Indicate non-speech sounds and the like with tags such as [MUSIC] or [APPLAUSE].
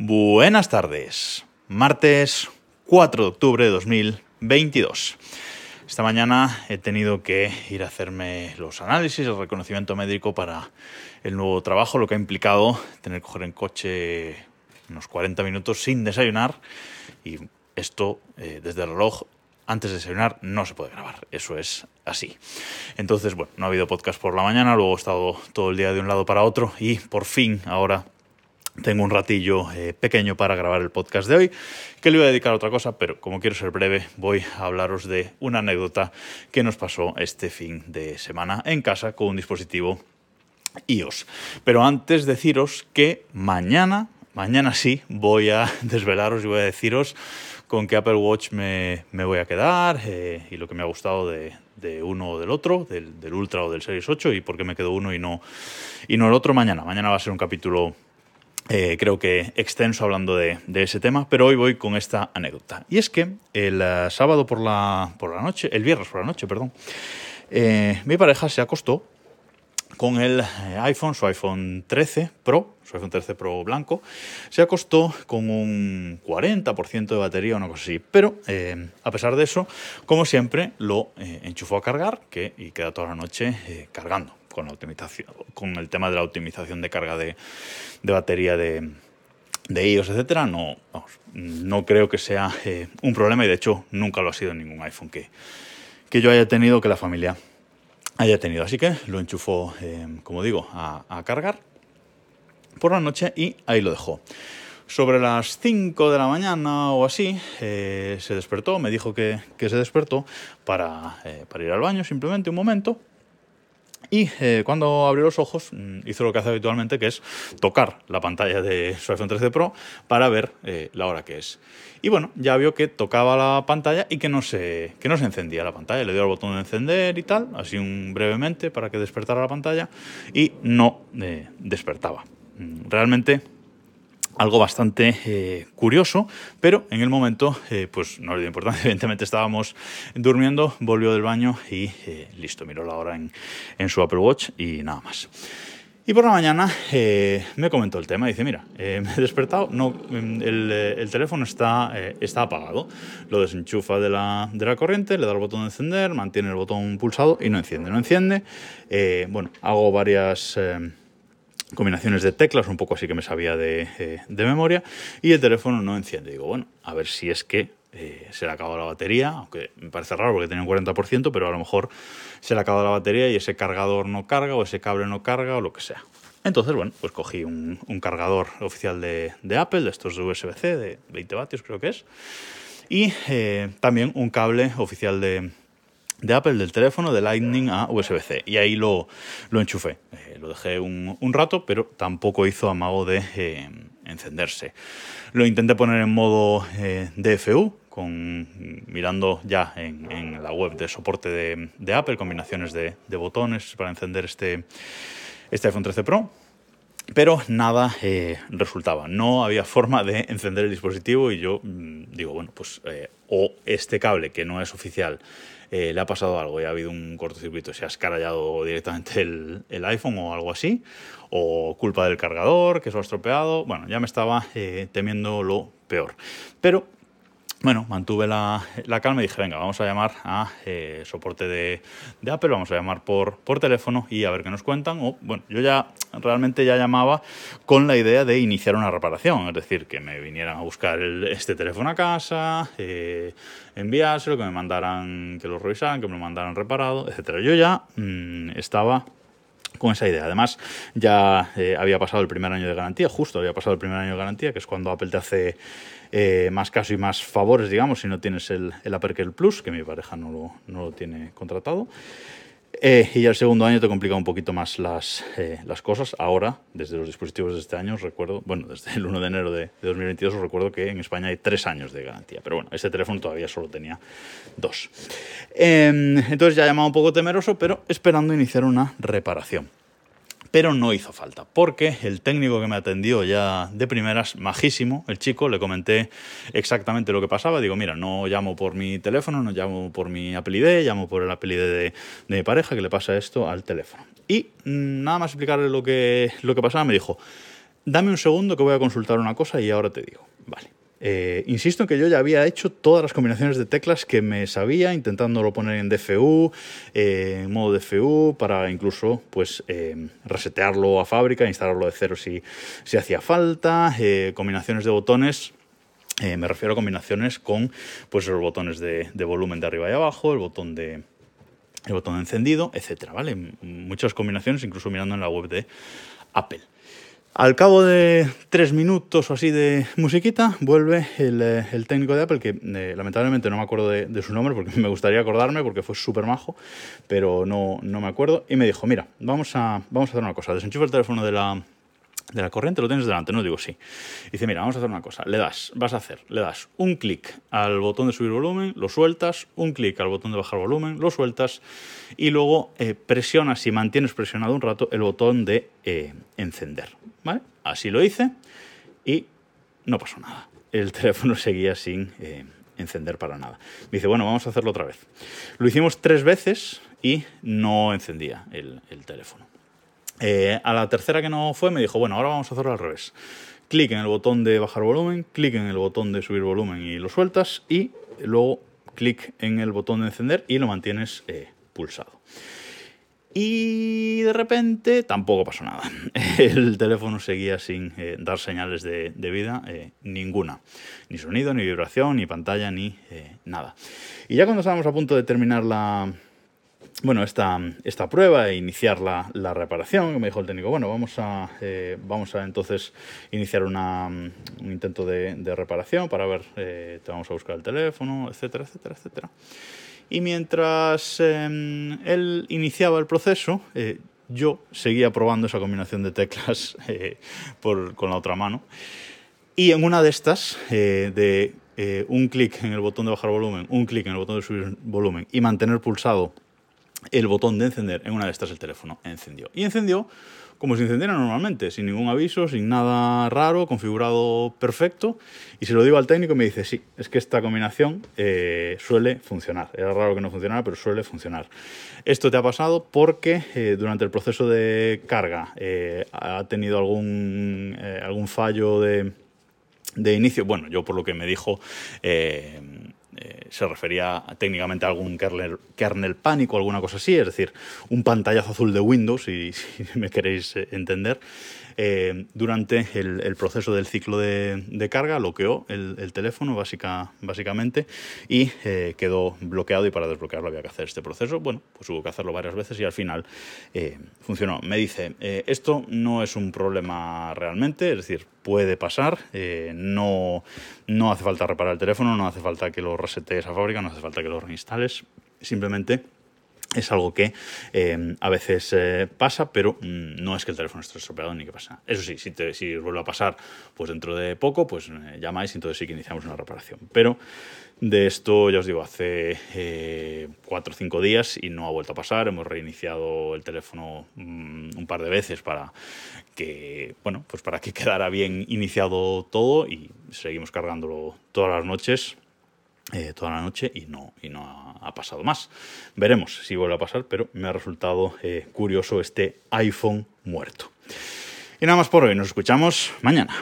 Buenas tardes, martes 4 de octubre de 2022. Esta mañana he tenido que ir a hacerme los análisis, el reconocimiento médico para el nuevo trabajo, lo que ha implicado tener que coger en coche unos 40 minutos sin desayunar y esto eh, desde el reloj antes de desayunar no se puede grabar, eso es así. Entonces, bueno, no ha habido podcast por la mañana, luego he estado todo el día de un lado para otro y por fin ahora tengo un ratillo eh, pequeño para grabar el podcast de hoy, que le voy a dedicar a otra cosa, pero como quiero ser breve, voy a hablaros de una anécdota que nos pasó este fin de semana en casa con un dispositivo iOS. Pero antes deciros que mañana, mañana sí, voy a [LAUGHS] desvelaros y voy a deciros con qué Apple Watch me, voy a quedar eh, y lo que me ha gustado de, uno o del otro, del, Ultra o del Series 8 y por qué me quedo uno y no, y no el otro mañana. Mañana va a ser un capítulo eh, creo que extenso hablando de, ese tema, pero hoy voy con esta anécdota. Y es que el eh, sábado por la, por la noche, el viernes por la noche, perdón, mi pareja se acostó con el eh, iPhone, su iPhone 13 Pro, su iPhone 13 Pro blanco, se acostó con un 40% de batería o una cosa así. Pero eh, a pesar de eso, como siempre, lo eh, enchufó a cargar que, y queda toda la noche cargando con, la optimización, con el tema de la optimización de carga de, batería de, de iOS, etcétera, no, no creo que sea un problema y de hecho nunca lo ha sido en ningún iPhone que, que yo haya tenido que la familia haya tenido. Así que lo enchufó, eh, como digo, a, cargar por la noche y ahí lo dejó. Sobre las 5 de la mañana o así, eh, se despertó, me dijo que, se despertó para, eh, para, ir al baño simplemente un momento y eh, cuando abrió los ojos, mm, hizo lo que hace habitualmente, que es tocar la pantalla de su iPhone 13 Pro para ver eh, la hora que es. Y bueno, ya vio que tocaba la pantalla y que no, se, que no se encendía la pantalla. Le dio al botón de encender y tal, así un brevemente para que despertara la pantalla y no eh, despertaba. Mm, realmente algo bastante eh, curioso, pero en el momento eh, pues no le dio importancia, [LAUGHS] evidentemente estábamos durmiendo, volvió del baño y eh, listo, miró la hora en, su Apple Watch y nada más. Y por la mañana me comentó el tema, dice, mira, me he despertado, no, el, teléfono está, está apagado, lo desenchufa de la, de la, corriente, le da el botón de encender, mantiene el botón pulsado y no enciende, no enciende. bueno, hago varias combinaciones de teclas, un poco así que me sabía de, eh, memoria, y el teléfono no enciende. Digo, bueno, a ver si es que eh, se le ha acabado la batería, aunque me parece raro porque tenía un 40%, pero a lo mejor se le ha acabado la batería y ese cargador no carga, o ese cable no carga, o lo que sea. Entonces, bueno, pues cogí un, cargador oficial de, Apple, de estos de USB-C, de 20 vatios creo que es, y eh, también un cable oficial de, de Apple del teléfono de Lightning a USB-C y ahí lo, lo enchufé. Eh, lo dejé un, rato, pero tampoco hizo amago de eh, encenderse. Lo intenté poner en modo eh, DFU, con, mirando ya en, la web de soporte de, Apple, combinaciones de, de, botones para encender este, este iPhone 13 Pro pero nada eh, resultaba. No había forma de encender el dispositivo y yo mm, digo, bueno, pues eh, o este cable que no es oficial eh, le ha pasado algo y ha habido un cortocircuito, se ha escarallado directamente el, iPhone o algo así, o culpa del cargador que se lo ha estropeado. Bueno, ya me estaba temiendo lo peor. Pero bueno, mantuve la, calma y dije, venga, vamos a llamar a eh, soporte de, Apple, vamos a llamar por, por teléfono y a ver qué nos cuentan. O, bueno, yo ya realmente ya llamaba con la idea de iniciar una reparación, es decir, que me vinieran a buscar este teléfono a casa, eh, enviárselo, que me mandaran, que lo revisaran, que me lo mandaran reparado, etcétera. Yo ya mm, estaba con esa idea. Además, ya eh, había pasado el primer año de garantía, justo había pasado el primer año de garantía, que es cuando Apple te hace eh, más caso y más favores, digamos, si no tienes el, el Apple Plus, que mi pareja no lo, no lo tiene contratado. Eh, y el segundo año te complica un poquito más las, las cosas. Ahora, desde los dispositivos de este año, recuerdo, bueno, desde el 1 de enero de, 2022, os recuerdo que en España hay tres años de garantía. Pero bueno, este teléfono todavía solo tenía dos. Em, entonces ya llamaba un poco temeroso, pero esperando iniciar una reparación pero no hizo falta, porque el técnico que me atendió ya de primeras, majísimo, el chico, le comenté exactamente lo que pasaba, digo, mira, no llamo por mi teléfono, no llamo por mi Apple ID, llamo por el Apple ID de, mi pareja, que le pasa esto al teléfono. Y mm, nada más explicarle lo que, lo que pasaba, me dijo, dame un segundo que voy a consultar una cosa y ahora te digo. Vale. Eh, insisto en que yo ya había hecho todas las combinaciones de teclas que me sabía, intentándolo poner en DFU, eh, en modo DFU, para incluso pues, eh, resetearlo a fábrica, instalarlo de cero si, si hacía falta, combinaciones de botones. me refiero a combinaciones con pues, los botones de, de, volumen de arriba y abajo, el botón de, el botón de encendido, etcétera, ¿vale? Muchas combinaciones, incluso mirando en la web de Apple. Al cabo de tres minutos o así de musiquita, vuelve el, eh, técnico de Apple, que eh, lamentablemente no me acuerdo de, su nombre, porque [LAUGHS] me gustaría acordarme, porque fue súper majo, pero no, no me acuerdo, y me dijo, mira, vamos a, vamos a hacer una cosa, desenchufa el teléfono de la, de la corriente, lo tienes delante, no digo sí. Dice, mira, vamos a hacer una cosa, le das, vas a hacer, le das un clic al botón de subir volumen, lo sueltas, un clic al botón de bajar volumen, lo sueltas, y luego eh, presionas y mantienes presionado un rato el botón de encender, Así lo hice y no pasó nada. El [LAUGHS] teléfono seguía sin eh, encender para nada. Me dice, bueno, vamos a hacerlo otra vez. Lo hicimos tres veces y no encendía el teléfono. Eh, a la tercera que no fue me dijo, bueno, ahora vamos a hacerlo al revés. Clic en el botón de bajar volumen, clic en el botón de subir volumen y lo sueltas y luego clic en el botón de encender y lo mantienes eh, pulsado. Y de repente tampoco pasó nada. [LAUGHS] El teléfono seguía sin eh, dar señales de, vida ninguna. Ni sonido, ni vibración, ni pantalla, ni nada. Y ya cuando estábamos a punto de terminar la, bueno, esta, esta prueba e iniciar la, la, reparación. Me dijo el técnico, bueno, vamos a, eh, vamos a entonces iniciar un intento de, reparación para ver, eh, te vamos a buscar el teléfono, etcétera, etcétera, etcétera. Y mientras em, él iniciaba el proceso, eh, yo seguía probando esa combinación de teclas [LAUGHS] con la otra mano. Y en una de estas, de un clic en el botón de bajar volumen, un clic en el botón de subir volumen y mantener pulsado el botón de encender, en una de estas el teléfono encendió. Y encendió como si encendiera normalmente, sin ningún aviso, sin nada raro, configurado perfecto. Y se lo digo al técnico y me dice, sí, es que esta combinación eh, suele funcionar. Era raro que no funcionara, pero suele funcionar. Esto te ha pasado porque eh, durante el proceso de carga eh, ha tenido algún, algún fallo de, de, inicio. Bueno, yo por lo que me dijo se refería técnicamente a algún kernel, kernel, pánico, alguna cosa así, es decir, un pantallazo azul de Windows, [LAUGHS] si, me queréis eh, entender. Eh, durante el, proceso del ciclo de, carga bloqueó el, teléfono básica, básicamente y eh, quedó bloqueado y para desbloquearlo había que hacer este proceso. Bueno, pues hubo que hacerlo varias veces y al final eh, funcionó. Me dice, esto no es un problema realmente, es decir, puede pasar, no, no hace falta reparar el teléfono, no hace falta que lo resetees a fábrica, no hace falta que lo reinstales, simplemente es algo que eh, a veces eh, pasa, pero mm, no es que el teléfono esté estropeado ni que pasa. Eso sí, si, te, vuelve a pasar, pues dentro de poco, pues eh, llamáis y entonces sí que iniciamos una reparación. Pero de esto, ya os digo, hace cuatro o cinco días y no ha vuelto a pasar. Hemos reiniciado el teléfono mm, un par de veces para que, bueno, pues para que [LAUGHS] quedara bien iniciado todo y seguimos cargándolo todas las noches eh, toda la noche y no, y no ha, pasado más. Veremos si vuelve a pasar, pero me ha resultado eh, curioso este iPhone muerto. Y nada más por hoy, nos escuchamos mañana.